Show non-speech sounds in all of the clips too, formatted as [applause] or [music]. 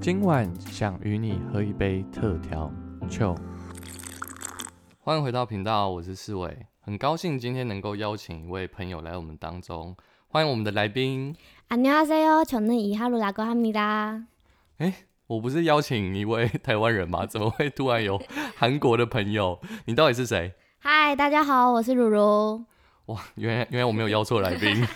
今晚想与你喝一杯特调酒。欢迎回到频道，我是世伟，很高兴今天能够邀请一位朋友来我们当中，欢迎我们的来宾。 안녕하세요，저는 이하루라고 합니다。我不是邀请一位台湾人吗？[laughs] 怎么会突然有韩国的朋友？你到底是谁？嗨，大家好，我是如如。哇，原来原来我没有邀错来宾。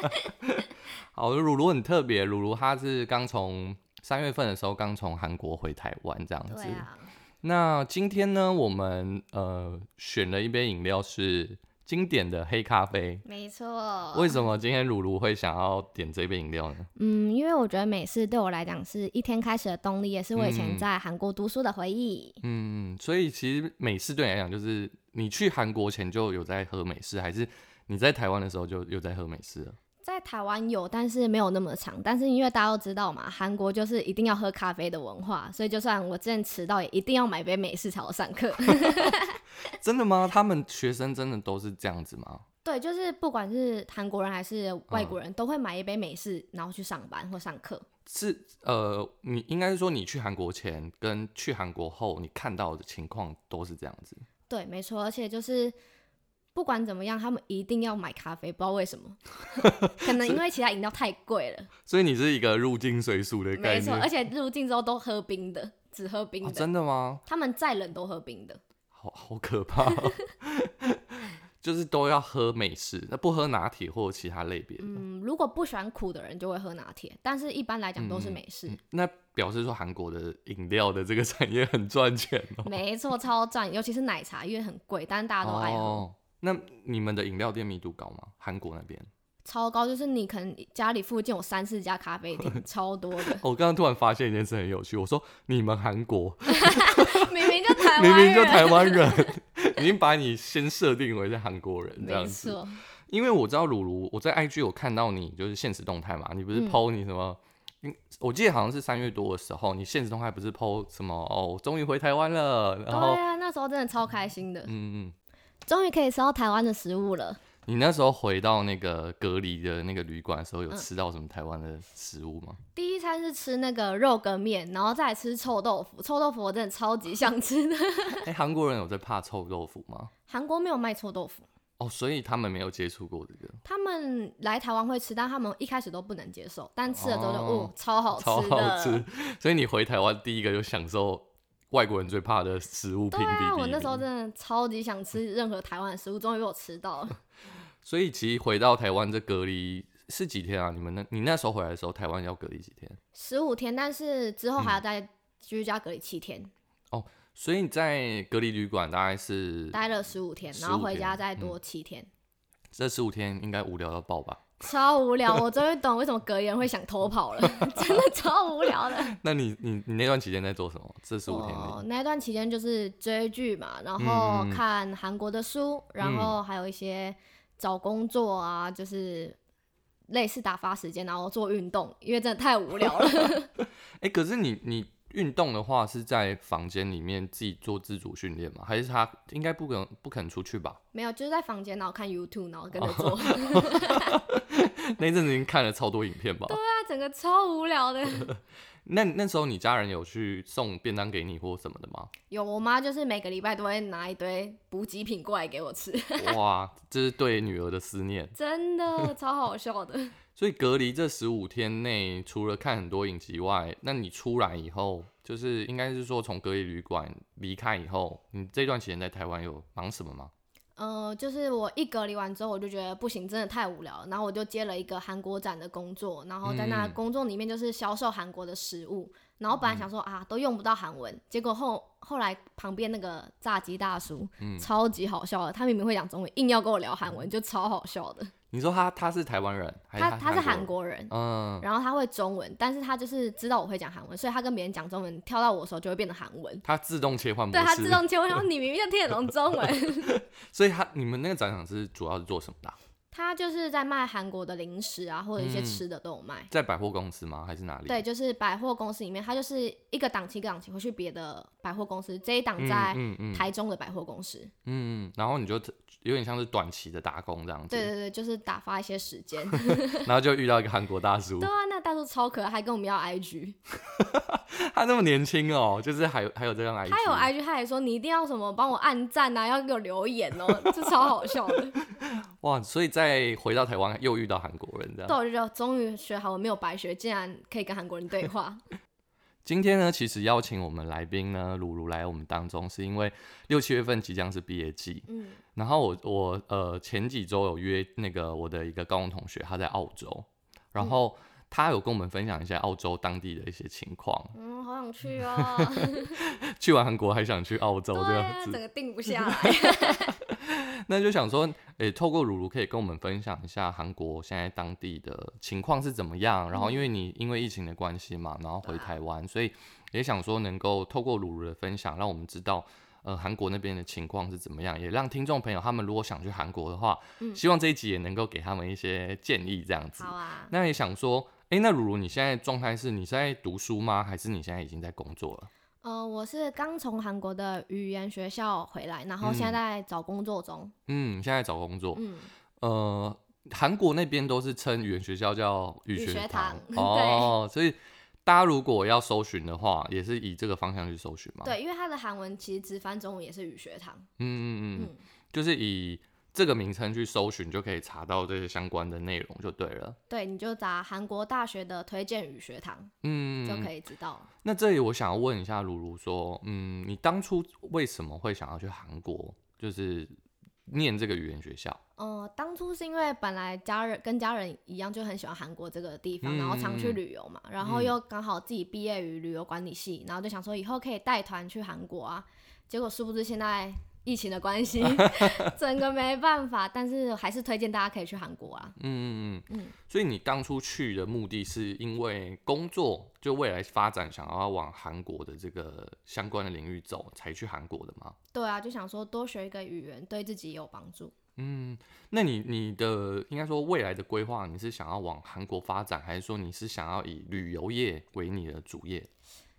[laughs] [laughs] 好，鲁鲁很特别，鲁鲁他是刚从 三月份的时候刚从韩国回台湾这样子。那今天呢，我们呃选了一杯饮料是经典的黑咖啡。没错。为什么今天鲁鲁会想要点这杯饮料呢？嗯，因为我觉得美式对我来讲是一天开始的动力，也是我以前嗯在韩国读书的回忆。嗯，所以其实美式对你来讲，就是你去韩国前就有在喝美式，还是你在台湾的时候就有在喝美式了？在台湾有，但是没有那么长。但是因为大家都知道嘛，韩国就是一定要喝咖啡的文化，所以就算我之前迟到，也一定要买杯美式才好上课。[laughs] 真的吗？他们学生真的都是这样子吗？对，就是不管是韩国人还是外嗯国人，都会买一杯美式，然后去上班或上课。是呃，你应该是说你去韩国前跟去韩国后，你看到的情况都是这样子。对，没错，而且就是不管怎么样，他们一定要买咖啡，不知道为什么，[laughs] 可能因为其他饮料太贵了，所以你是一个入境随俗的概没错，而且入境之后都喝冰的，只喝冰哦、的，真的吗？他们再冷都喝冰的。好好可怕、哦，[laughs] 就是都要喝美式，那不喝拿铁或其他类别。嗯，如果不喜欢苦的人就会喝拿铁，但是一般来讲都是美式。那表示说韩国的饮料的这个产业很赚钱哦。没错，超赚，尤其是奶茶，因为很贵，但是大家都爱喝，哦，那你们的饮料店密度高吗？韩国那边？超高，就是你可能家里附近有三四家咖啡厅，[laughs] 超多的，我刚刚突然发现一件事很有趣，我说你们韩国 [laughs] 明明就台湾明人，明就台湾人，[laughs] 已经把你先设定为是韩国人这样子。因为我知道鲁鲁，我在 IG 有看到你就是现实动态嘛，你不是嗯 PO 你什么？嗯，我记得好像是三月多的时候，你现实动态不是 PO 什么哦，终于回台湾了，然后对啊，那时候真的超开心的，嗯嗯，终于可以吃到台湾的食物了。你那时候回到那个隔离的那个旅馆的时候，有嗯吃到什么台湾的食物吗？第一餐是吃那个肉羹面，然后再来吃臭豆腐。臭豆腐我真的超级想吃的。[laughs] 哎、韩国人有在怕臭豆腐吗？韩国没有卖臭豆腐，哦，所以他们没有接触过这个，他们来台湾会吃，但他们一开始都不能接受，但吃了之后就哦哦超好吃超。好吃。所以你回台湾第一个就享受外国人最怕的食物评对啊，比第一我那时候真的超级想吃任何台湾的食物，终于被我吃到了。[laughs] 所以其实回到台湾这隔离是几天啊？你们那你那时候回来的时候，台湾要隔离几天？十五天，但是之后嗯还要再居家隔离七天，哦所以你在隔离旅馆大概是待了十五天，然后回家再多七天。这十五天，应该无聊到爆吧？超无聊，[laughs] 我终于懂为什么格言会想偷跑了，[laughs] 真的超无聊的。那你你你那段期间在做什么？这十五天我内？那段期间就是追剧嘛，然嗯后看韩国的书，然后还有一些找工作啊，就是类似打发时间，然后做运动，因为真的太无聊了。[laughs] 哎、可是你你运动的话是在房间里面自己做自主训练吗？还是他应该不可能不肯出去吧？没有，就是在房间，然后看 YouTube，然后跟着做，[laughs] 那一阵子已经看了超多影片吧？[laughs] 对啊整个超无聊的。[laughs] 那那时候你家人有去送便当给你或什么的吗？有我妈就是每个礼拜都会拿一堆补给品过来给我吃，哇，这是对女儿的思念。真的超好笑的。所以隔离这十五天内，除了看很多影集外，那你出来以后，就是应该是说从隔离旅馆离开以后，你这段期间在台湾有忙什么吗？呃，就是我一隔离完之后，我就觉得不行，真的太无聊了。然后我就接了一个韩国展的工作，然后在那嗯工作里面就是销售韩国的食物。然后本来想说啊，都用不到韩文，结果后后来旁边那个炸鸡大叔、嗯超级好笑的，他明明会讲中文，硬要跟我聊韩文，就超好笑的。你说他他是台湾人，还是他他是韩韩？国人，嗯，然后他会中文，但是他就是知道我会讲韩文，所以他跟别人讲中文，跳到我的时候就会变成韩文。他自动切换模式。对他自动切换，然 [laughs] 后你明明就听得懂中文。[laughs] 所以他你们那个展场是主要是做什么的啊、他就是在卖韩国的零食啊，或者一些嗯吃的都有卖。在百货公司吗？还是哪里？对，就是百货公司里面，他就是一个档期一个档期会去别的百货公司，这一档嗯，在嗯嗯台中的百货公司。嗯，嗯然后你就有点像是短期的打工这样子。对对对，就是打发一些时间。[laughs] 然后就遇到一个韩国大叔对，啊，那大叔超可爱，还跟我们要 IG。[laughs] 他那么年轻哦，就是还有还有这样 IG，他有 IG，他还说你一定要什么帮我按赞啊，要给我留言哦，这超好笑的。[laughs] 哇，所以再回到台湾又遇到韩国人这样。对，我就觉得终于学好，我没有白学，竟然可以跟韩国人对话。[laughs] 今天呢，其实邀请我们来宾呢，鲁鲁来我们当中，是因为六七月份即将是毕业季，嗯，然后我我呃前几周有约那个我的一个高中同学，他在澳洲，然后他有跟我们分享一下澳洲当地的一些情况。嗯，好想去哦。[laughs] 去完韩国还想去澳洲这样子整，个定不下来。[laughs] [laughs] 那就想说，诶、透过鲁鲁可以跟我们分享一下韩国现在当地的情况是怎么样。然后，因为你因为疫情的关系嘛，然后回台湾，所以也想说能够透过鲁鲁的分享，让我们知道。呃，韩国那边的情况是怎么样？也让听众朋友他们如果想去韩国的话，嗯希望这一集也能够给他们一些建议，这样子。好啊，那也想说，诶，那如如你现在状态是你是在读书吗？还是你现在已经在工作了？呃，我是刚从韩国的语言学校回来，然后现在在找工作中。嗯，现在找工作。嗯，呃，韩国那边都是称语言学校叫语语学学堂堂 [laughs] 哦，所以大家如果要搜寻的话，也是以这个方向去搜寻嘛。，对，因为它的韩文其实直翻中文也是语学堂。嗯嗯嗯，嗯，就是以这个名称去搜寻，就可以查到这些相关的内容就对了。对，你就打韩国大学的推荐语学堂嗯，就可以知道了。那这里我想要问一下如如说，嗯，你当初为什么会想要去韩国，就是念这个语言学校？呃，当初是因为本来家人跟家人一样就很喜欢韩国这个地方，然后常去嗯旅游嘛，然后又刚好自己毕业于旅游管理系，然后就想说以后可以带团去韩国啊。结果殊不知现在疫情的关系，[laughs] 整个没办法，但是还是推荐大家可以去韩国啊。嗯嗯嗯嗯，所以你当初去的目的是因为工作，就未来发展想要往韩国的这个相关的领域走，才去韩国的吗？对啊，就想说多学一个语言对自己也有帮助。嗯，那你你的应该说未来的规划，你是想要往韩国发展，还是说你是想要以旅游业为你的主业？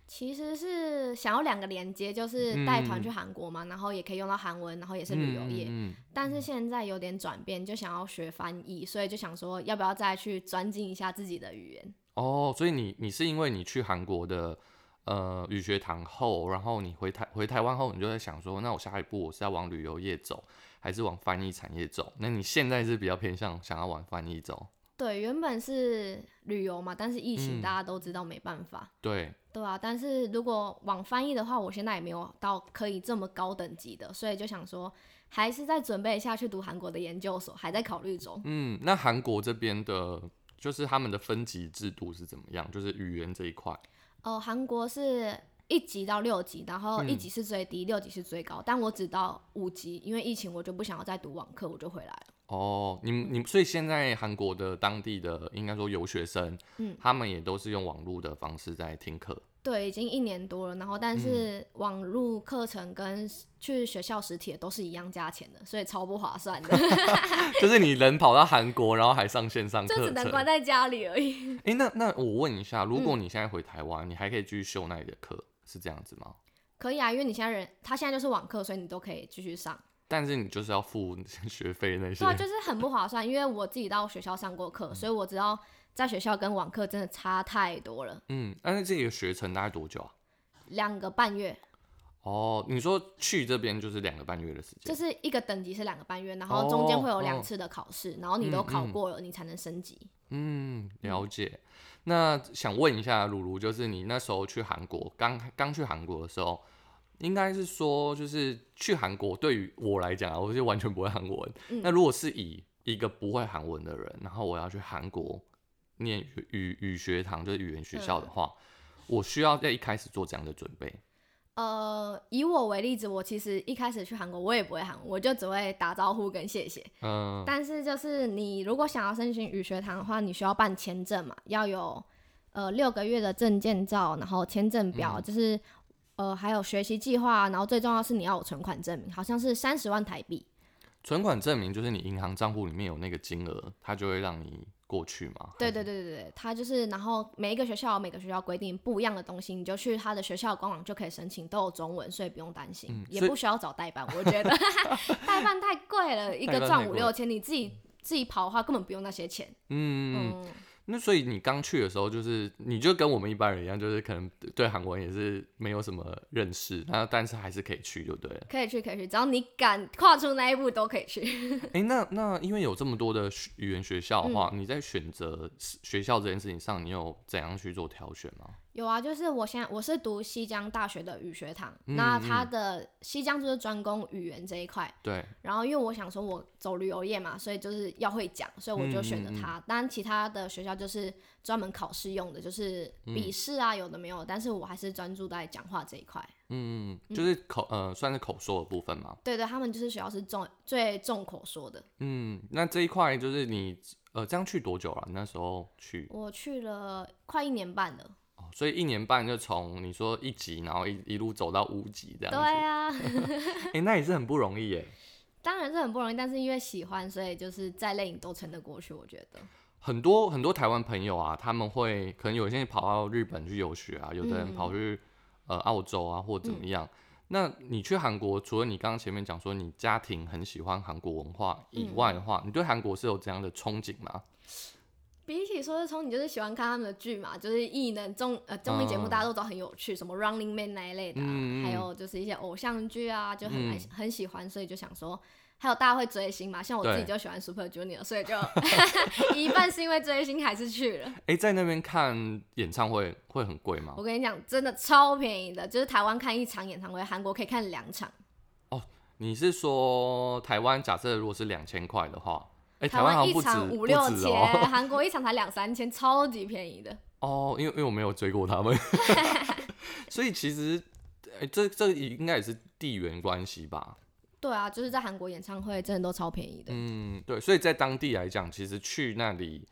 其实是想要两个连接，就是带团嗯去韩国嘛，然后也可以用到韩文，然后也是旅游业。嗯嗯但是现在有点转变，就想要学翻译，所以就想说要不要再去专精一下自己的语言。哦，所以你你是因为你去韩国的呃语学堂后，然后你回台回台湾后，你就在想说，那我下一步我是要往旅游业走，还是往翻译产业走？那你现在是比较偏向想要往翻译走？对，原本是旅游嘛，但是疫情嗯大家都知道没办法，对，对啊。但是如果往翻译的话，我现在也没有到可以这么高等级的，所以就想说还是再准备一下去读韩国的研究所，还在考虑中。嗯，那韩国这边的，就是他们的分级制度是怎么样？就是语言这一块。哦，韩国是一级到六级，然后一嗯级是最低，六级是最高，但我只到五级，因为疫情我就不想要再读网课，我就回来了。哦，你们你所以现在韩国的当地的应该说游学生，嗯他们也都是用网络的方式在听课。对，已经一年多了，然后嗯但是网络课程跟去学校实体的都是一样价钱的，所以超不划算的，[laughs] 就是你人跑到韩国，然后还上线上课就只能。关在家里而已。诶，那那我问一下，如嗯果你现在回台湾，你还可以继续修那里的课，是这样子吗？可以啊，因为你现在人，他现在就是网课，所以你都可以继续上。但是你就是要付学费那些对。啊，就是很不划算，因为我自己到学校上过嗯课，所以我知道在学校跟网课真的差太多了，嗯，但是这个学程大概多久啊？两个半月。哦，你说去这边就是两个半月的时间。就是一个等级是两个半月，然后中间会有哦两次的考试，然后你都考过了，你才能升级。嗯，了解。那想问一下，露露，就是你那时候去韩国，刚刚去韩国的时候，应该是说，就是去韩国对于我来讲啊，我就完全不会韩文。嗯那如果是以一个不会韩文的人，然后我要去韩国念语语语学堂，就是语言学校的话，我需要在一开始做这样的准备。呃，以我为例子，我其实一开始去韩国，我也不会韩文，我就只会打招呼跟谢谢。嗯，但是就是你如果想要申请语学堂的话，你需要办签证嘛，要有呃六个月的证件照，然后签证表，嗯就是呃还有学习计划，然后最重要是你要有存款证明，好像是三十万台币。存款证明就是你银行账户里面有那个金额，它就会让你过去嘛？对对对对对，他就是，然后每一个学校有每个学校规定不一样的东西，你就去他的学校官网就可以申请，都有中文，所以不用担心，也不需要找代办。我觉得 [laughs] [laughs] 代办太贵了，一个赚五六千，你自己自己跑的话根本不用那些钱。嗯，嗯，那所以你刚去的时候，就是你就跟我们一般人一样，就是可能对韩文也是没有什么认识，那但是还是可以去，就对了。可以去可以去，只要你敢跨出那一步都可以去。哎、那那因为有这么多的语言学校的嗯话，你在选择学校这件事情上，你有怎样去做挑选吗？有啊，就是我现在我是读西江大学的语学堂，嗯那它的西江就是专攻语言这一块。对，然后因为我想说我走旅游业嘛，所以就是要会讲，所以我就选择嗯它。当然其他的学校就是专门考试用的，就是笔试啊，有的没有，但是我还是专注在讲话这一块。嗯，就是口呃算是口说的部分嘛。对对，他们就是学校是重最重口说的。嗯，那这一块就是你呃这样去多久了？你那时候去我去了快一年半了。哦，所以一年半就从你说一级，然后一一路走到五级这样子。对啊，[laughs] 哎、那也是很不容易耶。当然是很不容易，但是因为喜欢，所以就是再累你都撑得过去。我觉得。很多很多台湾朋友啊，他们会可能有些人跑到日本去游学啊，有的人嗯跑去、呃澳洲啊，或怎么样。那你去韩国，除了你刚刚前面讲说你家庭很喜欢韩国文化以外的话，你对韩国是有怎样的憧憬吗？比起说是从你就是喜欢看他们的剧嘛，就是艺能综呃综艺节目嗯。大家都知道很有趣，什么 Running Man 那一类的、啊，嗯嗯还有就是一些偶像剧啊，就很很喜欢，所以就想说，还有大家会追星嘛，像我自己就喜欢 Super Junior，所以就 [laughs] 一半是因为追星还是去了。哎、在那边看演唱会会很贵吗？我？跟你讲，真的超便宜的，就是台湾看一场演唱会，韩国可以看两场，哦你是说台湾假设如果是两千块的话，哎、台台湾一场五六千，哦。[laughs] 韩国一场才两三千，超级便宜的。哦，因为因为我没有追过他们，[laughs] [laughs] 所以其实，哎、这这应该也是地缘关系吧？对啊，就是在韩国演唱会真的都超便宜的。嗯，对，所以在当地来讲，其实去那里，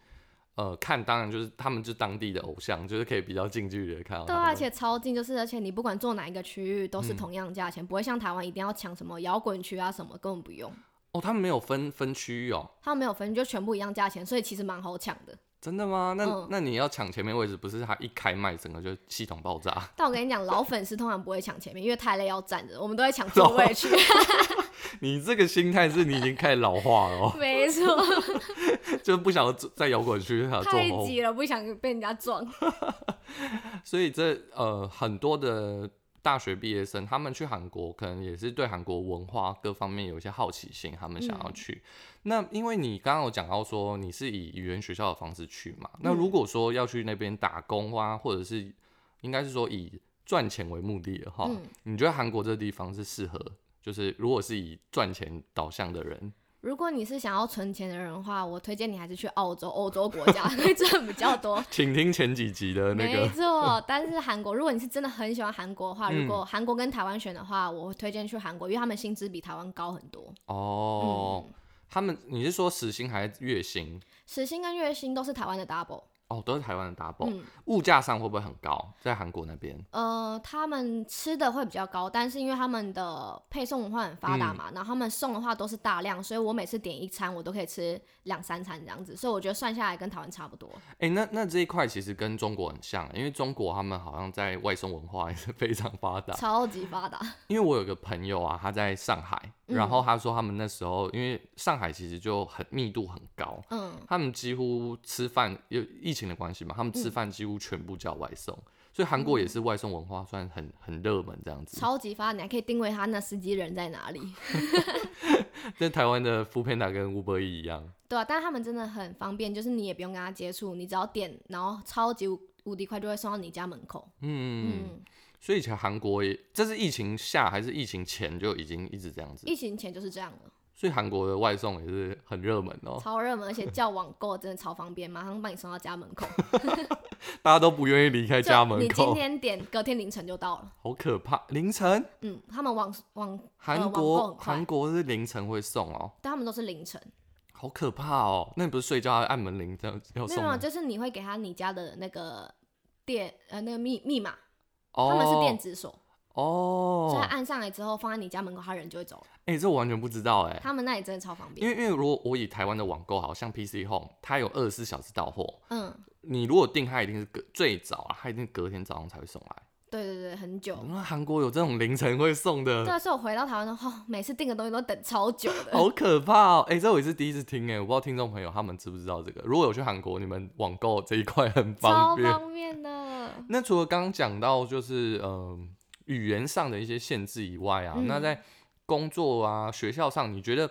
呃，看当然就是他们就是当地的偶像，就是可以比较近距离的看到对啊，而且超近，就是而且你不管坐哪一个区域都是嗯同样价钱，不会像台湾一定要抢什么摇滚区啊什么，根本不用。哦，他们没有分分区域哦，他们没有分，就全部一样价钱，所以其实蛮好抢的。真的吗？那、嗯那你要抢前面位置，不是他一开麦整个就系统爆炸？但我跟你讲，老粉丝通常不会抢前面，因为太累要站着，我们都在抢 [laughs] 座位去。[laughs] 你这个心态是你已经开始老化了、哦，[laughs] 没错，就不想坐在摇滚区。太挤了，不想被人家撞。所以这呃很多的大学毕业生，他们去韩国可能也是对韩国文化各方面有一些好奇心，他们想要去。那因为你刚刚有讲到说你是以语言学校的方式去嘛，那如果说要去那边打工啊，或者是应该是说以赚钱为目的的话，嗯你觉得韩国这地方是适合？就是如果是以赚钱导向的人，如果你是想要存钱的人的话，我推荐你还是去澳洲、欧洲国家，会赚比较多。[laughs] 请听前几集的那个没个。错，[laughs] 但是韩国，如果你是真的很喜欢韩国的话，嗯如果韩国跟台湾选的话，我会推荐去韩国，因为他们薪资比台湾高很多。哦，嗯，他们你是说时薪还是月薪？时薪跟月薪都是台湾的 double。哦，都是台湾的 double，、嗯，物价上会不会很高？在韩国那边？呃，他们吃的会比较高，但是因为他们的配送文化很发达嗯嘛，然后他们送的话都是大量，所以我每次点一餐，我都可以吃两三餐这样子，所以我觉得算下来跟台湾差不多。哎、那那这一块其实跟中国很像，因为中国他们好像在外送文化也是非常发达。超级发达。因为我有个朋友啊，他在上海，嗯然后他说他们那时候因为上海其实就很密度很高，嗯，他们几乎吃饭有疫情的关系嘛，他们嗯吃饭几乎全部叫外送，所以韩国也是外送文化算很很热门这样子。超级发达，你还可以定位他那司机人在哪里。[laughs] 跟台湾的 f o o Panda 跟 Uber E 一样。对啊，但是他们真的很方便，就是你也不用跟他接触，你只要点，然后超级无无敌快就会送到你家门口。嗯，嗯，所以以前韩国也，这是疫情下还是疫情前就已经一直这样子，疫情前就是这样了，所以韩国的外送也是很热门哦，超热门，而且叫网购真的超方便，马上帮你送到家门口。[laughs] 大家都不愿意离开家门口你今，天点，隔天凌晨就到了。好可怕。凌晨，嗯，他们网网韩国韩国是凌晨会送哦，但他们都是凌晨。好可怕哦。那你不是睡觉还按门铃这样要没有，没有？就是你会给他你家的那个电呃那个密密码，哦，他们是电子锁。哦，所以按上来之后放在你家门口，他人就会走了。哎、这我完全不知道哎、他们那里真的超方便。因为因为如果我以台湾的网购好像 PC Home，它有二十四小时到货，嗯，你如果订它一定是隔最早啊，它一定隔天早上才会送来。对对对，很久。那韩国有这种凌晨会送的，对啊，所以我回到台湾的话，每次订的东西都等超久的。好可怕哦！哎、这我也是第一次听哎，我不知道听众朋友他们知不知道这个。如果有去韩国，你们网购这一块很方便。超方便的。那除了刚刚讲到就是呃语言上的一些限制以外啊，嗯那在工作啊、学校上，你觉得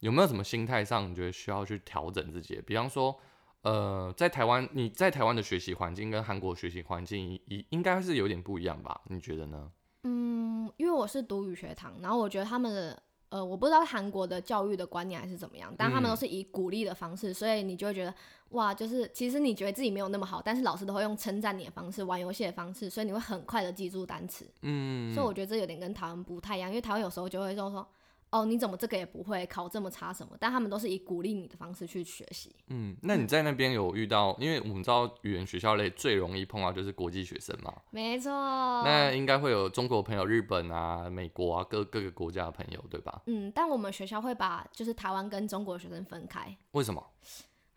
有没有什么心态上你觉得需要去调整自己的？比方说，呃，在台湾你在台湾的学习环境跟韩国学习环境应应该是有点不一样吧？你觉得呢？嗯，因为我是读语学堂，然后我觉得他们的呃，我不知道韩国的教育的观念还是怎么样，但他们都嗯是以鼓励的方式，所以你就会觉得哇，就是其实你觉得自己没有那么好，但是老师都会用称赞你的方式、玩游戏的方式，所以你会很快的记住单词。嗯，所以我觉得这有点跟台湾不太一样，因为台湾有时候就会说说。哦，你怎么这个也不会，考这么差什么？但他们都是以鼓励你的方式去学习。嗯，那你在那边有遇到？因为我们知道语言学校类最容易碰到就是国际学生嘛，没错。那应该会有中国朋友、日本啊、美国啊各各个国家的朋友，对吧？嗯，但我们学校会把就是台湾跟中国学生分开，为什么？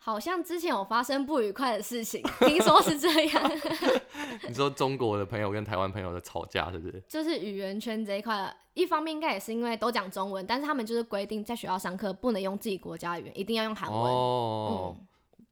好像之前有发生不愉快的事情，听说是这样。[laughs] 你说中国的朋友跟台湾朋友的吵架，是不是？就是语言圈这一块，一方面应该也是因为都讲中文，但是他们就是规定在学校上课不能用自己国家的语言，一定要用韩文。哦，嗯，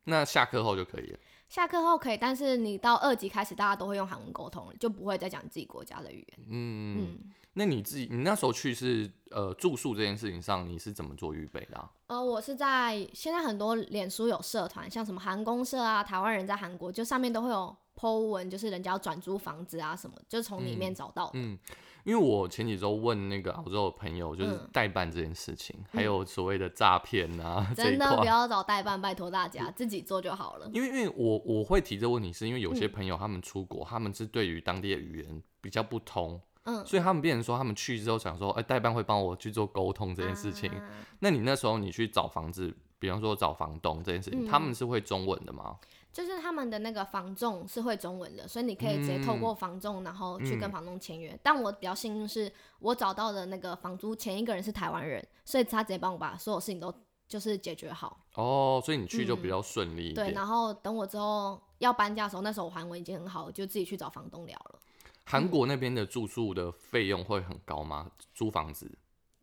那下课后就可以了。下课后可以，但是你到二级开始，大家都会用韩文沟通了，就不会再讲自己国家的语言。嗯，嗯，那你自己，你那时候去是呃住宿这件事情上，你是怎么做预备的、啊？呃，我是在现在很多脸书有社团，像什么韩公社啊，台湾人在韩国，就上面都会有 po 文，就是人家要转租房子啊什么，就从里面找到的。嗯，因为我前几周问那个澳洲的朋友，就是嗯代办这件事情，还有所谓的诈骗啊 [laughs] 真的不。要找代办，拜托大家自己做就好了。因为因为我我会提这个问题，是因为有些嗯朋友他们出国，他们是对于当地的语言比较不通，嗯，所以他们变成说他们去之后想说，哎、代办会帮我去做沟通这件事情。啊那你那时候你去找房子，比方说找房东这件事情，嗯他们是会中文的吗？就是他们的那个房仲是会中文的，所以你可以直接透过房仲，然后去跟房东签约。但我比较幸运是，我找到的那个房租前一个人是台湾人，所以他直接帮我把所有事情都就是解决好。哦，所以你去就比较顺利对，然后等我之后要搬家的时候，那时候我韩文已经很好，就自己去找房东聊了。韩国那边的住宿的费用会很高吗？租房子？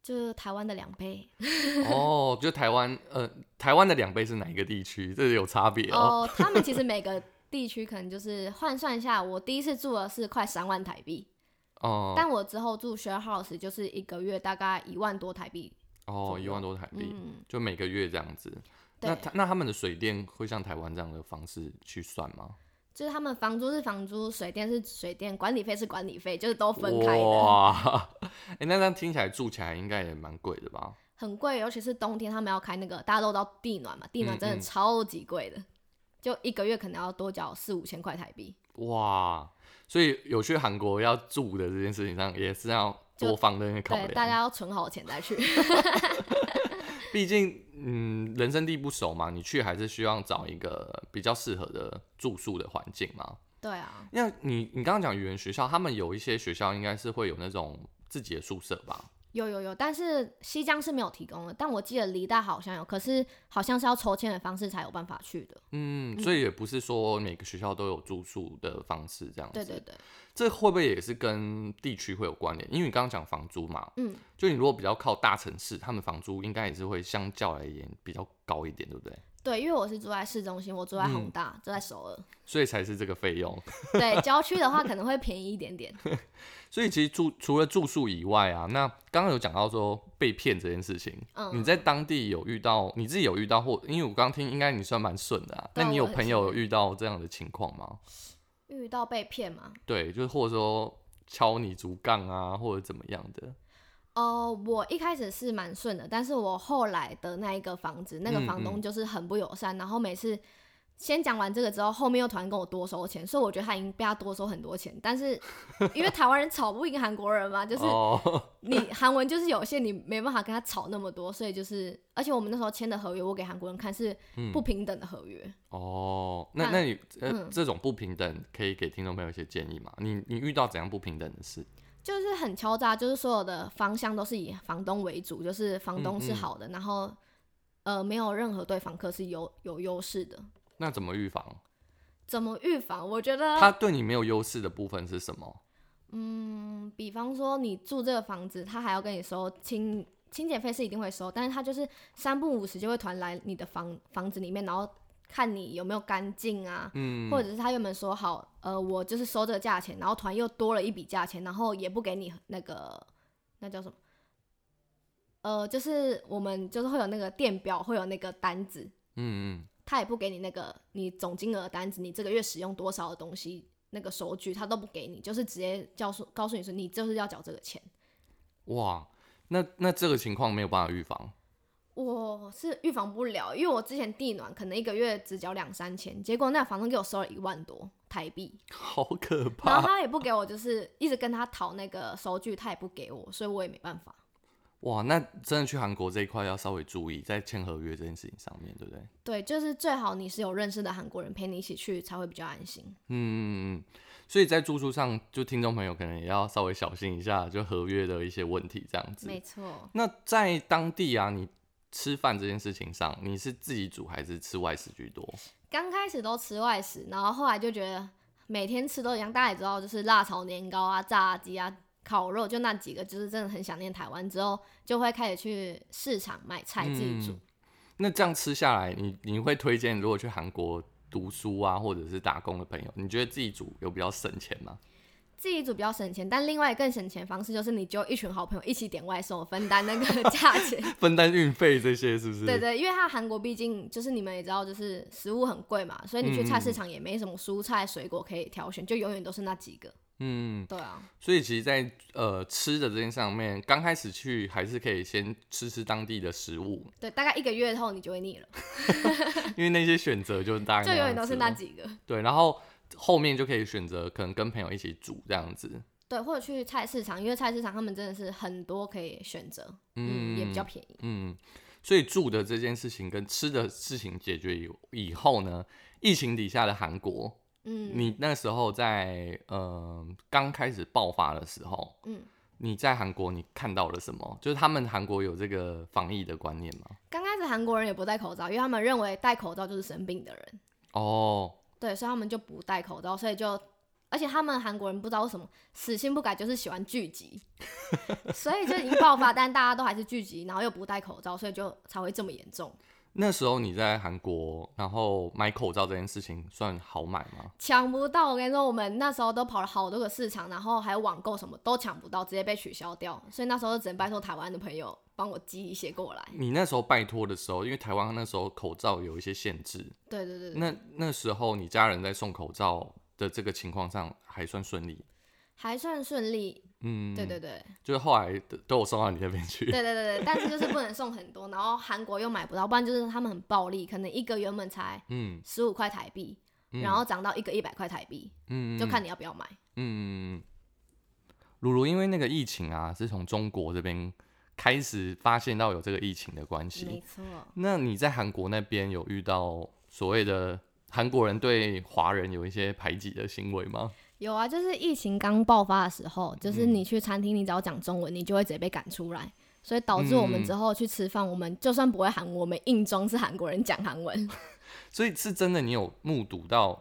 就是台湾的两倍哦，就台湾呃，台湾的两倍是哪一个地区？这有差别哦。哦。他们其实每个地区可能就是换算一下，我第一次住的是快三万台币，哦但我之后住 share house 就是一个月大概一万多台币。哦，一万多台币，嗯，就每个月这样子。那，他那他们的水电会像台湾这样的方式去算吗？就是他们房租是房租，水电是水电，管理费是管理费，就是都分开的，哇，[laughs] 哎、那这样听起来住起来应该也蛮贵的吧？很贵，尤其是冬天他们要开那个，大家都知道地暖嘛，地暖真的超级贵的，就一个月可能要多缴四五千块台币。哇，所以有去韩国要住的这件事情上，也是要多方面的考对，大家要存好钱再去。[laughs] 毕竟，嗯，人生地不熟嘛，你去还是需要找一个比较适合的住宿的环境嘛。对啊，那你你刚刚讲语言学校，他们有一些学校应该是会有那种自己的宿舍吧？有有有，但是西江是没有提供的，但我记得梨大好像有，可是好像是要抽签的方式才有办法去的。嗯，所以也不是说每个学校都有住宿的方式这样子。对对对，这会不会也是跟地区会有关联？因为你刚刚讲房租嘛，嗯，就你如果比较靠大城市，他们房租应该也是会相较而言比较高一点，对不对？对，因为我是住在市中心，我住在宏嗯大，住在首尔。所以才是这个费用。[laughs] 对，郊区的话可能会便宜一点点。[laughs] 所以其实住除了住宿以外啊，那刚刚有讲到说被骗这件事情，嗯你在当地有遇到，你自己有遇到或，因为我刚刚听应该你算蛮顺的啊，那你有朋友有遇到这样的情况吗？遇到被骗吗？对，就是或者说敲你竹杠啊，或者怎么样的？哦、我一开始是蛮顺的，但是我后来的那一个房子，那个嗯房东嗯就是很不友善，然后每次先讲完这个之后，后面又突然跟我多收钱，所以我觉得他已经被他多收很多钱。但是 [laughs] 因为台湾人吵不赢韩国人嘛，就是哦，[laughs] 你韩文就是有限，你没办法跟他吵那么多，所以就是，而且我们那时候签的合约，我给韩国人看是不平等的合约。哦，那那那你呃、嗯这种不平等，可以给听众朋友一些建议吗？你你遇到怎样不平等的事？就是很敲诈，就是所有的方向都是以房东为主，就是房东是嗯嗯好的，然后呃没有任何对房客是有有优势的。那怎么预防？怎么预防？我觉得，他对你没有优势的部分是什么？嗯，比方说你住这个房子，他还要跟你收清清洁费是一定会收，但是他就是三不五时就会团来你的房房子里面，然后看你有没有干净啊，嗯，或者是他原本说好，呃，我就是收这个价钱，然后团又多了一笔价钱，然后也不给你那个那叫什么？呃，就是我们就是会有那个电表，会有那个单子，嗯嗯，他也不给你那个你总金额单子，你这个月使用多少的东西，那个收据他都不给你，就是直接告诉告诉你说你就是要缴这个钱。哇，那那这个情况没有办法预防。我是预防不了，因为我之前地暖可能一个月只交两三千，结果那房东给我收了一万多台币，好可怕然后！他也不给我，就是一直跟他讨那个收据，他也不给我，所以我也没办法。哇，那真的去韩国这一块要稍微注意，在签合约这件事情上面，对不对？对，就是最好你是有认识的韩国人陪你一起去，才会比较安心。嗯嗯嗯。所以在住宿上，就听众朋友可能也要稍微小心一下，就合约的一些问题这样子。没错，那在当地啊，你吃饭这件事情上，你是自己煮还是吃外食居多？刚开始都吃外食，然后后来就觉得每天吃都一样。大家也知道，就是辣炒年糕啊、炸鸡啊、烤肉，就那几个，就是真的很想念台湾。之后就会开始去市场买菜自己煮。嗯那这样吃下来，你你会推荐如果去韩国读书啊，或者是打工的朋友，你觉得自己煮有比较省钱吗？自己煮比较省钱，但另外更省钱的方式就是你就一群好朋友一起点外送，分担那个价钱。[laughs] 分担运费这些是不是？对对，因为它韩国毕竟就是你们也知道，就是食物很贵嘛，所以你去菜市场也没什么蔬菜水果可以挑选，就永远都是那几个。嗯，对啊，所以其实在，呃吃的这件上面，刚开始去还是可以先吃吃当地的食物，对，大概一个月后你就会腻了，[laughs] 因为那些选择就是大概就永远都是那几个。对，然后后面就可以选择可能跟朋友一起煮这样子。对，或者去菜市场，因为菜市场他们真的是很多可以选择，嗯，也比较便宜。嗯，所以住的这件事情跟吃的事情解决以以后呢，疫情底下的韩国，嗯你那时候在呃刚开始爆发的时候，嗯，你在韩国你看到了什么？就是他们韩国有这个防疫的观念吗？刚开始韩国人也不戴口罩，因为他们认为戴口罩就是生病的人，哦，对，所以他们就不戴口罩，所以就。而且他们韩国人不知道为什么死性不改，就是喜欢聚集，[laughs] 所以就已经爆发，但大家都还是聚集，然后又不戴口罩，所以就才会这么严重。那时候你在韩国，然后买口罩这件事情算好买吗？抢不到，我跟你说，我们那时候都跑了好多个市场，然后还有网购什么都抢不到，直接被取消掉。所以那时候只能拜托台湾的朋友帮我寄一些过来。你那时候拜托的时候，因为台湾那时候口罩有一些限制，对对对对，那那时候你家人在送口罩的这个情况上还算顺利，还算顺利。嗯，对对对。就是后来都都有送到你那边去，对对对对，但是就是不能送很多，然后韩国又买不到，不然就是他们很暴力，可能一个原本才嗯。十五块台币，然后涨到一个一百块台币，嗯，就看你要不要买。嗯，露露因为那个疫情啊，是从中国这边开始发现到有这个疫情的关系，没错，那你在韩国那边有遇到所谓的韩国人对华人有一些排挤的行为吗？有啊，就是疫情刚爆发的时候，就是你去餐厅，你只要讲中文，你就会直接被赶出来，所以导致我们之后去吃饭，我们就算不会韩文，我们硬装是韩国人讲韩文。[laughs] 所以是真的，你有目睹到，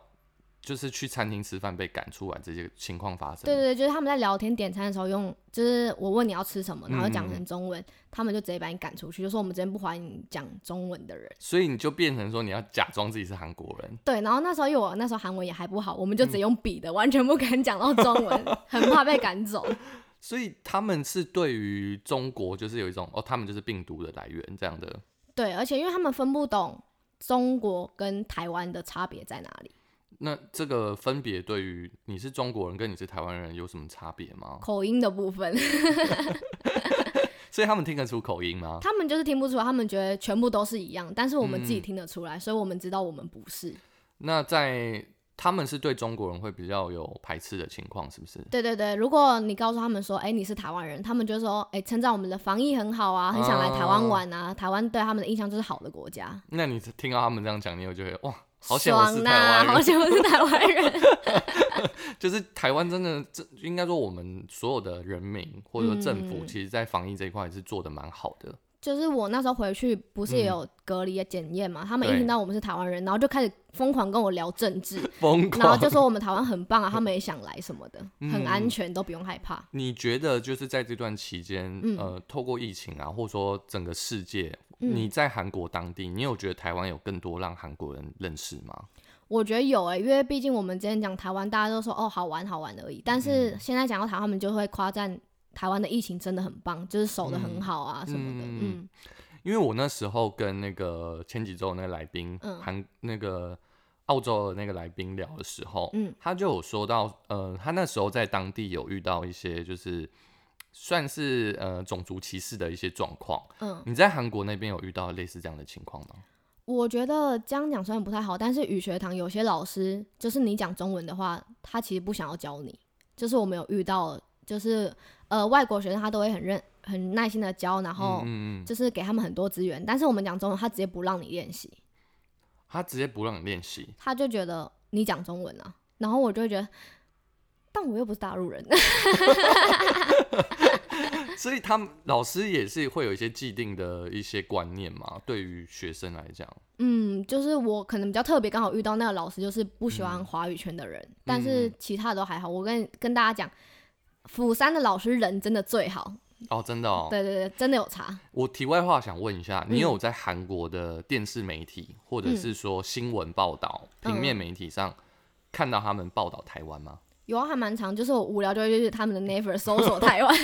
就是去餐厅吃饭被赶出来这些情况发生？对对对，就是他们在聊天点餐的时候用，就是我问你要吃什么，然后讲成中文，他们就直接把你赶出去，就说我们这边不欢迎讲中文的人。所以你就变成说你要假装自己是韩国人，对，然后那时候因为我那时候韩文也还不好，我们就只用笔的，完全不敢讲到中文，[laughs] 很怕被赶走。[laughs] 所以他们是对于中国就是有一种哦，他们就是病毒的来源这样的。对，而且因为他们分不懂中国跟台湾的差别在哪里，那这个分别对于你是中国人跟你是台湾人有什么差别吗？口音的部分，[laughs] 所以他们听得出口音吗？他们就是听不出来，他们觉得全部都是一样，但是我们自己听得出来，所以我们知道我们不是。那在他们是对中国人会比较有排斥的情况，是不是？对对对，如果你告诉他们说，哎、你是台湾人，他们就说，哎、称赞我们的防疫很好啊，很想来台湾玩啊，台湾对他们的印象就是好的国家。那你听到他们这样讲，你有觉得哇，好险我是台湾人，好人，险我是台湾人。就是台湾真的，这应该说我们所有的人民或者说政府，嗯其实在防疫这一块是做的蛮好的。就是我那时候回去，不是也有隔离的检验嘛？他们一听到我们是台湾人，然后就开始疯狂跟我聊政治，[laughs] 疯然后狂。就说我们台湾很棒啊，他们也想来什么的，嗯很安全，都不用害怕。你觉得就是在这段期间，嗯呃，透过疫情啊，或者说整个世界，嗯你在韩国当地，你有觉得台湾有更多让韩国人认识吗？我觉得有诶、因为毕竟我们之前讲台湾，大家都说哦好玩好玩而已，但是现在讲到台湾，他们就会夸赞台湾的疫情真的很棒，就是守的很好啊什么的。嗯嗯因为我那时候跟那个前几周那个来宾，嗯韩、那个澳洲的那个来宾聊的时候，嗯他就有说到，呃，他那时候在当地有遇到一些就是算是呃种族歧视的一些状况。嗯，你在韩国那边有遇到类似这样的情况吗？我觉得这样讲虽然不太好，但是语学堂有些老师，就是你讲中文的话，他其实不想要教你。就是我们有遇到，就是呃外国学生他都会很认很耐心的教，然后就是给他们很多资源，但是我们讲中文，他直接不让你练习，他直接不让你练习，他就觉得你讲中文啊，然后我就会觉得，但我又不是大陆人，[laughs] 所以他们老师也是会有一些既定的一些观念嘛，对于学生来讲，嗯，就是我可能比较特别，刚好遇到那个老师就是不喜欢华语圈的人，但是其他的都还好。我跟跟大家讲，釜山的老师人真的最好，哦，真的哦。对对对，真的有差。我题外话想问一下，你嗯有在韩国的电视媒体或者是说新闻报道、嗯平面媒体上看到他们报道台湾吗？有啊，还蛮长，就是我无聊就会去他们的 Never 搜索 [laughs] 台湾。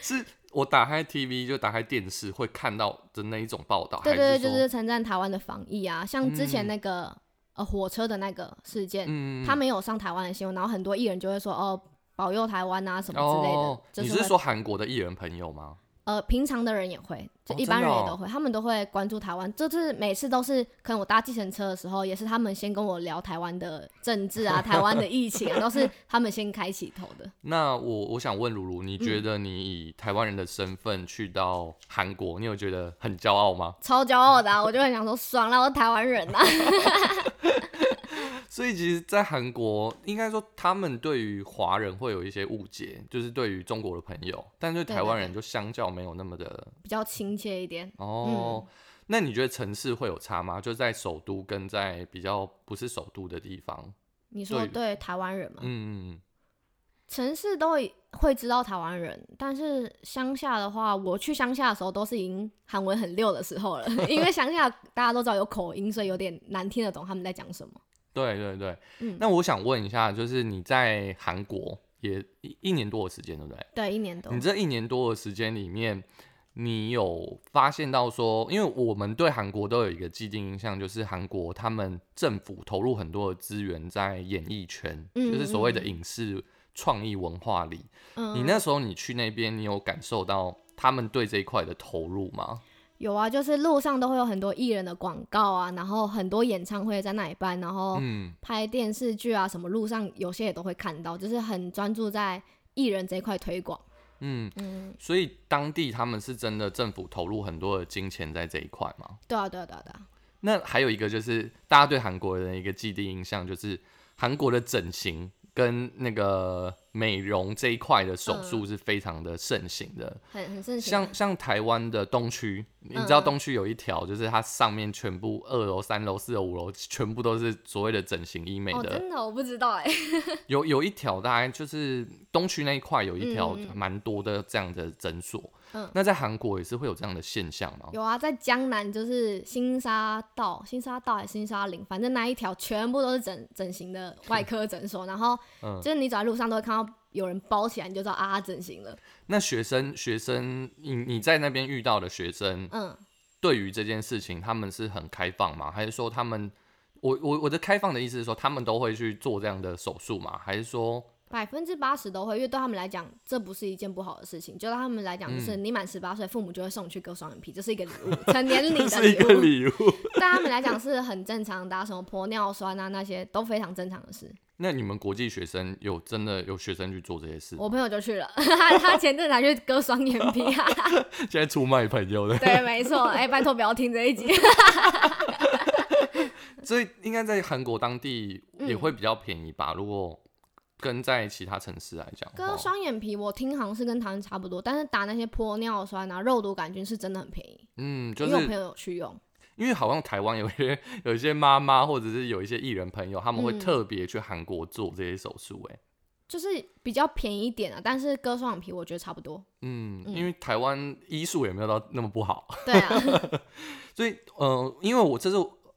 是我打开 TV 就打开电视会看到的那一种报道，对对对，就是称赞台湾的防疫啊，像之前那个、呃火车的那个事件，嗯，他没有上台湾的新闻，然后很多艺人就会说哦保佑台湾啊什么之类的。哦，就是你是说韩国的艺人朋友吗？呃，平常的人也会，就哦一般人也都会，他们都会关注台湾。就是每次都是，可能我搭计程车的时候，也是他们先跟我聊台湾的政治啊、[laughs] 台湾的疫情啊，都是他们先开启头的。[laughs] 那我我想问如如，你嗯觉得你以台湾人的身份去到韩国，你有觉得很骄傲吗？超骄傲的、啊，我就很想说，爽了，我是台湾人啊！[laughs] 所以其实，在韩国，应该说他们对于华人会有一些误解，就是对于中国的朋友，但对对台湾人就相较没有那么的比较亲切一点。哦。那你觉得城市会有差吗？就在首都跟在比较不是首都的地方，你说对对台湾人吗？嗯嗯城市都会会知道台湾人，但是乡下的话，我去乡下的时候都是已经韩文很溜的时候了，[laughs] 因为乡下大家都知道有口音，所以有点难听得懂他们在讲什么。对对对。嗯那我想问一下，就是你在韩国也一一年多的时间，对不对？对，一年多你。这一年多的时间里面，你有发现到说，因为我们对韩国都有一个既定印象，就是韩国他们政府投入很多的资源在演艺圈，嗯就是所谓的嗯影视创意文化里。嗯，你那时候你去那边，你有感受到他们对这一块的投入吗？有啊，就是路上都会有很多艺人的广告啊，然后很多演唱会在那里办，然后嗯，拍电视剧啊，什么路上有些也都会看到，就是很专注在艺人这一块推广。嗯，嗯，所以当地他们是真的政府投入很多的金钱在这一块吗？对啊，对啊，对啊，对啊。那还有一个就是大家对韩国人的一个既定印象，就是韩国的整形跟那个美容这一块的手术是非常的盛行的。很很盛行啊。像像台湾的东区，你知道嗯东区有一条，就是它上面全部二楼、三楼、四楼、五楼全部都是所谓的整形医美哦，的。真的我不知道哎、[laughs] 有有一条大概就是东区那一块有一条蛮多的这样的诊所。嗯那在韩国也是会有这样的现象吗？有啊，在江南就是新沙道、新沙道还是新沙岭，反正那一条全部都是整整形的外 [laughs] 科诊所。然后嗯就是你走在路上都会看到有人包起来，你就知道啊，他整形了。那学生学生，你你在那边遇到的学生，嗯，对于这件事情，他们是很开放吗？还是说他们，我我我的开放的意思是说，他们都会去做这样的手术吗？还是说，百分之八十都会，因为对他们来讲，这不是一件不好的事情。就对他们来讲，就是嗯你满十八岁，父母就会送你去割双眼皮，这是一个礼物，[laughs] 成年礼的礼物。个礼物？对他们来讲是很正常的啊，什么玻尿酸啊那些都非常正常的事。那你们国际学生有真的有学生去做这些事？我朋友就去了，他他前阵子还去割双眼皮啊。[laughs] 现在出卖朋友的，对，没错。哎、拜托不要听这一集。[laughs] 所以应该在韩国当地也嗯会比较便宜吧？如果跟在其他城市来讲割话，双眼皮，我听好像是跟台湾差不多，但是打那些玻尿酸啊、肉毒杆菌是真的很便宜，嗯，就是我朋友有去用。因为好像台湾有一些有一些妈妈或者是有一些艺人朋友，他们会嗯。特别去韩国做这些手术，哎，就是比较便宜一点啊，但是割双眼皮我觉得差不多。嗯，嗯。因为台湾医术也没有到那么不好，对啊，[laughs] 所以呃，因为我这是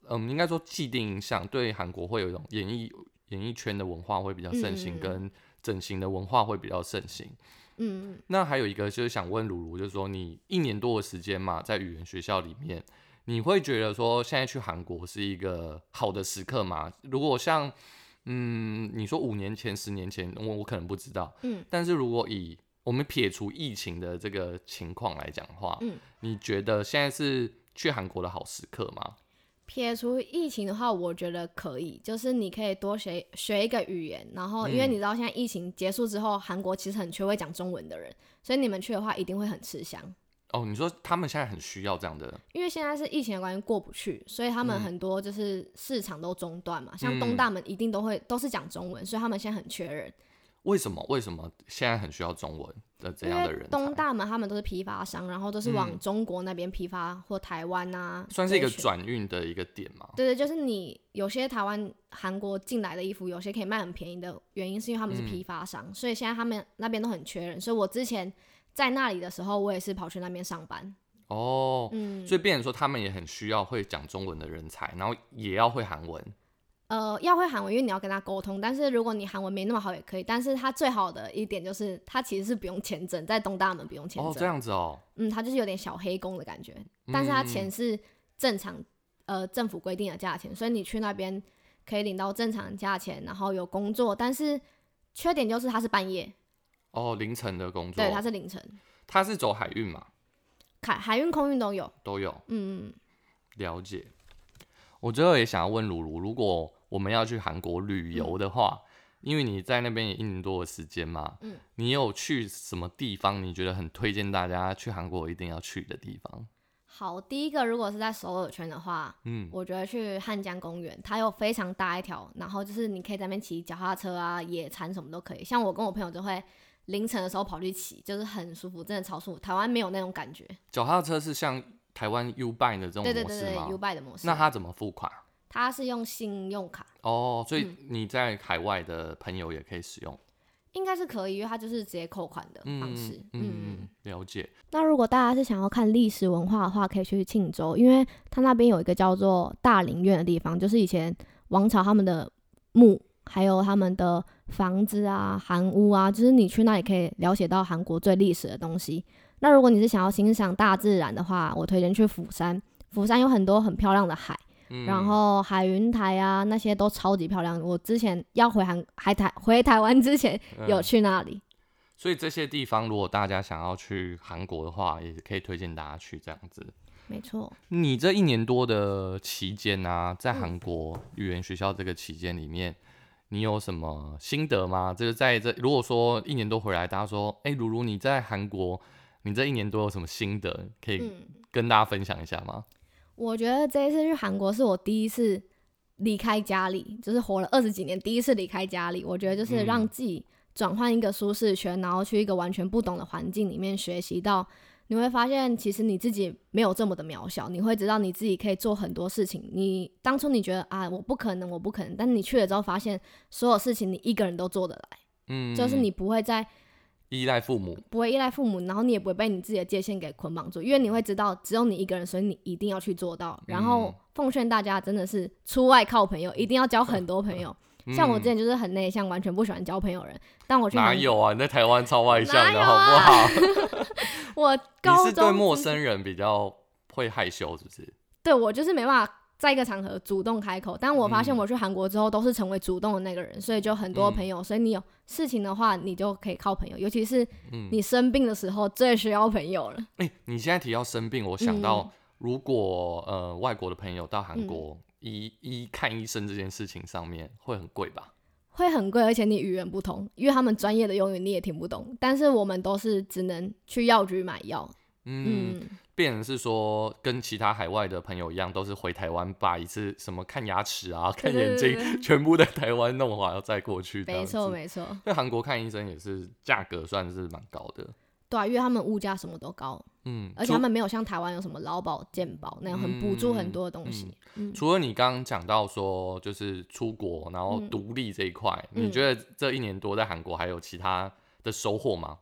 嗯，应该说既定印象，对韩国会有一种演艺演艺圈的文化会比较盛行，跟整形的文化会比较盛行。嗯，那还有一个就是想问鲁鲁，就是说你一年多的时间嘛，在语言学校里面，你会觉得说现在去韩国是一个好的时刻吗？如果像嗯，你说五年前、十年前，我我可能不知道，嗯，但是如果以我们撇除疫情的这个情况来讲的话，嗯，你觉得现在是去韩国的好时刻吗？撇除疫情的话，我觉得可以，就是你可以多学学一个语言，然后因为嗯你知道现在疫情结束之后，韩国其实很缺会讲中文的人，所以你们去的话一定会很吃香。哦，你说他们现在很需要这样的，因为现在是疫情的关系过不去，所以他们嗯很多就是市场都中断嘛，像嗯东大门一定都会都是讲中文，所以他们现在很缺人。为什么？为什么现在很需要中文的这样的人为东？大门他们都是批发商，然后都是往嗯中国那边批发或台湾啊，算是一个转运的一个点嘛？对对，就是你有些台湾、韩国进来的衣服，有些可以卖很便宜的原因，是因为他们是嗯批发商，所以现在他们那边都很缺人。所以我之前在那里的时候，我也是跑去那边上班。哦，嗯，所以变成说他们也很需要会讲中文的人才，然后也要会韩文。呃，要会韩文，因为你要跟他沟通。但是如果你韩文没那么好也可以。但是他最好的一点就是，他其实是不用签证，在东大门不用签证。哦，这样子哦，嗯，他就是有点小黑工的感觉，但是它嗯钱是正常呃政府规定的价钱，所以你去那边可以领到正常的价钱，然后有工作。但是缺点就是他是半夜，哦凌晨的工作，对，他是凌晨，他是走海运嘛，海海运、空运都有。都有嗯，嗯了解。我最后也想要问鲁鲁，如果我们要去韩国旅游的话，因为你在那边也一年多的时间嘛，嗯你有去什么地方？你觉得很推荐大家去韩国一定要去的地方？好，第一个如果是在首尔圈的话，嗯，我觉得去汉江公园，它有非常大一条，然后就是你可以在那边骑脚踏车啊、野餐什么都可以。像我跟我朋友就会凌晨的时候跑去骑，就是很舒服，真的超舒服。台湾没有那种感觉。脚踏车是像台湾 U Bike 的这种对对对对模式吗？，U Bike 的模式。那它怎么付款？它是用信用卡，哦，所以嗯你在海外的朋友也可以使用，应该是可以，因为它就是直接扣款的方嗯式。嗯嗯，了解。那如果大家是想要看历史文化的话，可以去庆州，因为它那边有一个叫做大陵苑的地方，就是以前王朝他们的墓，还有他们的房子啊、韩屋啊，就是你去那里可以了解到韩国最历史的东西。那如果你是想要欣赏大自然的话，我推荐去釜山。釜山有很多很漂亮的海，嗯然后海云台啊那些都超级漂亮。我之前要回韩海台回台湾之前有嗯去那里。所以这些地方，如果大家想要去韩国的话，也可以推荐大家去这样子。没错，你这一年多的期间啊，在嗯韩国语言学校这个期间里面，你有什么心得吗？就是在这，如果说一年多回来，大家说，哎、如如你在韩国，你这一年多有什么心得，可以嗯。跟大家分享一下吗？我觉得这一次去韩国是我第一次离开家里，就是活了二十几年第一次离开家里。我觉得就是让嗯自己转换一个舒适圈，然后去一个完全不懂的环境里面学习到，你会发现其实你自己没有这么的渺小，你会知道你自己可以做很多事情。你当初你觉得啊我不可能，我不可能，但是你去了之后发现所有事情你一个人都做得来，嗯，就是你不会再依赖父母，不会依赖父母，然后你也不会被你自己的界限给捆绑住，因为你会知道只有你一个人，所以你一定要去做到。然后嗯奉劝大家，真的是出外靠朋友，一定要交很多朋友。[laughs] 像我之嗯前就是很内向，完全不喜欢交朋友人，但我哪有啊？你在台湾超外向的，好不啊好？[laughs] [laughs] 我你高是对陌生人比较会害羞，是不是？对我就是没办法在一个场合主动开口，但我发现嗯我去韩国之后都是成为主动的那个人，所以就很多嗯朋友。所以你有事情的话，你就可以靠朋友，尤其是嗯，你生病的时候最需要朋友了。哎、你现在提到生病，我想到嗯如果、呃外国的朋友到韩嗯国、医医看医生这件事情上面会很贵吧？会很贵，而且你语言不通，因为他们专业的用语你也听不懂。但是我们都是只能去药局买药。嗯，嗯，变成是说跟其他海外的朋友一样，都是回台湾把一次什么看牙齿啊、看眼睛，全部在台湾弄完，要再过去。没错没错。在韩国看医生也是价格算是蛮高的。对啊，因为他们物价什么都高，嗯，而且他们没有像台湾有什么劳保、健保那样很补助很多的东西。除了你刚刚讲到说就是出国然后独立这一块，你觉得这一年多在韩国还有其他的收获吗？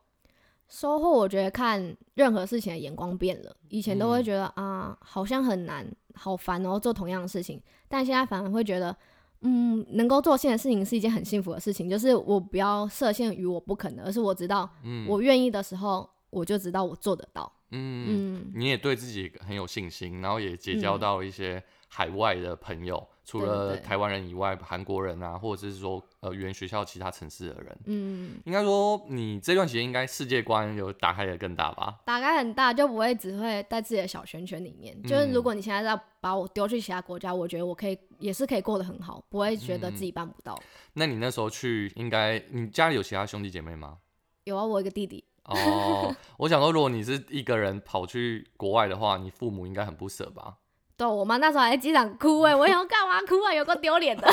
收获，我觉得看任何事情的眼光变了。以前都会觉得啊，好像很难，好烦然后，做同样的事情。但现在反而会觉得，嗯，能够做现的事情是一件很幸福的事情。就是我不要设限于我不可能，而是我知道，我愿意的时候，我就知道我做得到。嗯，你也对自己很有信心，然后也结交到一些海外的朋友。除了台湾人以外，韩国人啊，或者是说呃语言学校其他城市的人，嗯，应该说你这段时间应该世界观有打开的更大吧？打开很大，就不会只会在自己的小圈圈里面。就是如果你现在要把我丢去其他国家，我觉得我可以也是可以过得很好，不会觉得自己办不到。那你那时候去，应该你家里有其他兄弟姐妹吗？有啊，我一个弟弟。哦，我想说，如果你是一个人跑去国外的话，你父母应该很不舍吧？对，我妈那时候还在机场哭哎，我想干嘛哭啊？有个丢脸的。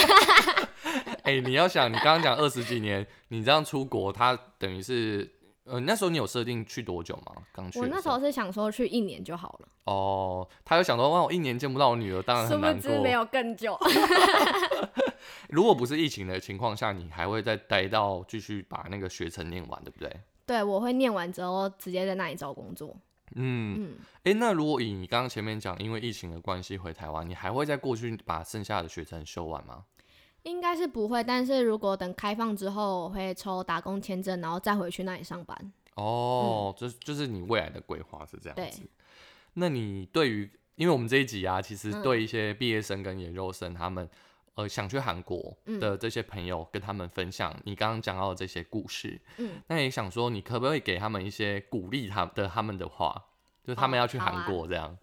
[laughs] 哎，你要想，你刚刚讲二十几年，你这样出国，他等于是，呃，那时候你有设定去多久吗？刚去。我那时候是想说去一年就好了。哦，他又想说，哇，我一年见不到我女儿，当然很难过。没有更久。[laughs] 如果不是疫情的情况下，你还会再待到继续把那个学程念完，对不对？对，我会念完之后直接在那里找工作。嗯，哎，那如果以你刚刚前面讲，因为疫情的关系回台湾，你还会再过去把剩下的学程修完吗？应该是不会，但是如果等开放之后，我会抽打工签证，然后再回去那里上班。哦，就就是你未来的规划是这样子。那你对于，因为我们这一集啊，其实对一些毕业生跟研究生他们。呃，想去韩国的这些朋友，跟他们分享你刚刚讲到的这些故事。嗯，那也想说，你可不可以给他们一些鼓励他的他们的话，就他们要去韩国这样？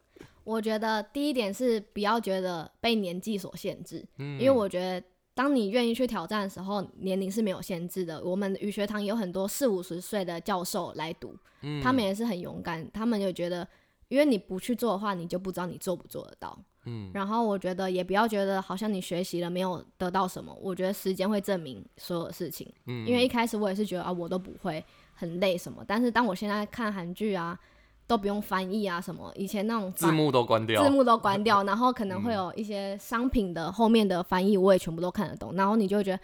我觉得第一点是不要觉得被年纪所限制，因为我觉得当你愿意去挑战的时候，年龄是没有限制的。我们语学堂有很多四五十岁的教授来读，他们也是很勇敢，他们就觉得，因为你不去做的话，你就不知道你做不做得到。嗯，然后我觉得也不要觉得好像你学习了没有得到什么，我觉得时间会证明所有事情。嗯，因为一开始我也是觉得啊，我都不会很累什么，但是当我现在看韩剧啊，都不用翻译啊什么，以前那种字幕都关掉，字幕都关掉，[laughs] 然后可能会有一些商品的后面的翻译，我也全部都看得懂，然后你就觉得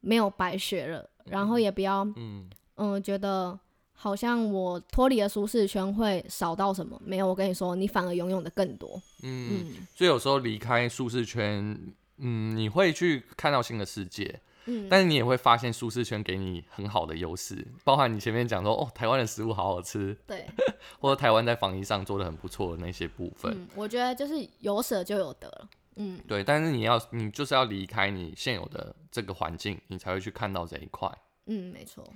没有白学了，然后也不要嗯。嗯觉得。好像我脱离了舒适圈会少到什么？没有，我跟你说，你反而拥有的更多。嗯，所以有时候离开舒适圈，嗯，你会去看到新的世界。嗯，但是你也会发现舒适圈给你很好的优势，包含你前面讲说，哦，台湾的食物好好吃，对，[laughs] 或者台湾在防疫上做的很不错的那些部分。嗯，我觉得就是有舍就有得了。嗯，对，但是你要，你就是要离开你现有的这个环境，你才会去看到这一块。嗯，没错。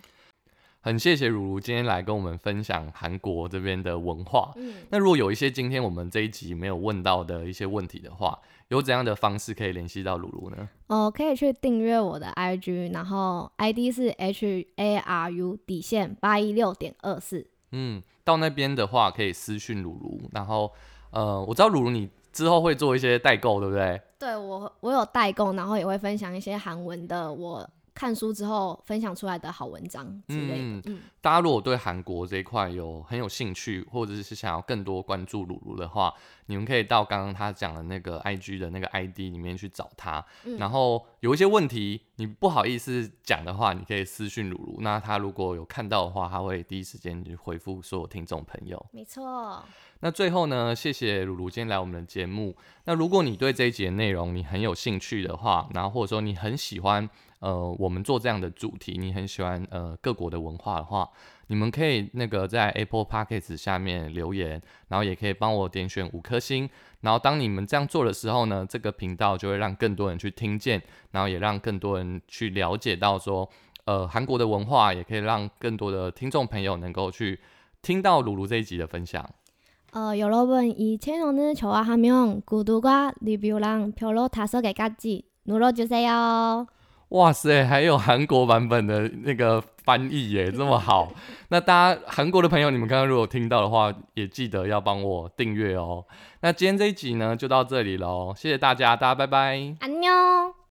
很谢谢如如今天来跟我们分享韩国这边的文化。嗯，那如果有一些今天我们这一集没有问到的一些问题的话，有怎样的方式可以联系到如如呢？哦，可以去订阅我的 IG，然后 ID 是 H A R U 底线八一六点二四。嗯，到那边的话可以私讯如如，然后呃，我知道如如你之后会做一些代购，对不对？对我，我有代购，然后也会分享一些韩文的我。看书之后分享出来的好文章之类的。嗯，大家如果对韩国这一块有很有兴趣，或者是想要更多关注鲁鲁的话，你们可以到刚刚他讲的那个 IG 的那个 ID 里面去找他。然后有一些问题你不好意思讲的话，你可以私讯鲁鲁。那他如果有看到的话，他会第一时间去回复所有听众朋友。没错。那最后呢，谢谢鲁鲁今天来我们的节目。那如果你对这一节内容你很有兴趣的话，然后或者说你很喜欢。呃，我们做这样的主题，你很喜欢呃各国的文化的话，你们可以那个在 Apple Podcast 下面留言，然后也可以帮我点选五颗星，然后当你们这样做的时候呢，这个频道就会让更多人去听见，然后也让更多人去了解到说，呃韩国的文化，也可以让更多的听众朋友能够去听到鲁鲁这一集的分享。呃，여러분이채널을좋아하면구독과리뷰랑별로다섯개까지눌러주세요 哇塞，还有韩国版本的那个翻译耶，[laughs] 这么好。那大家韩国的朋友，你们刚刚如果听到的话，也记得要帮我订阅哦。那今天这一集呢，就到这里喽，谢谢大家，大家拜拜。安妞。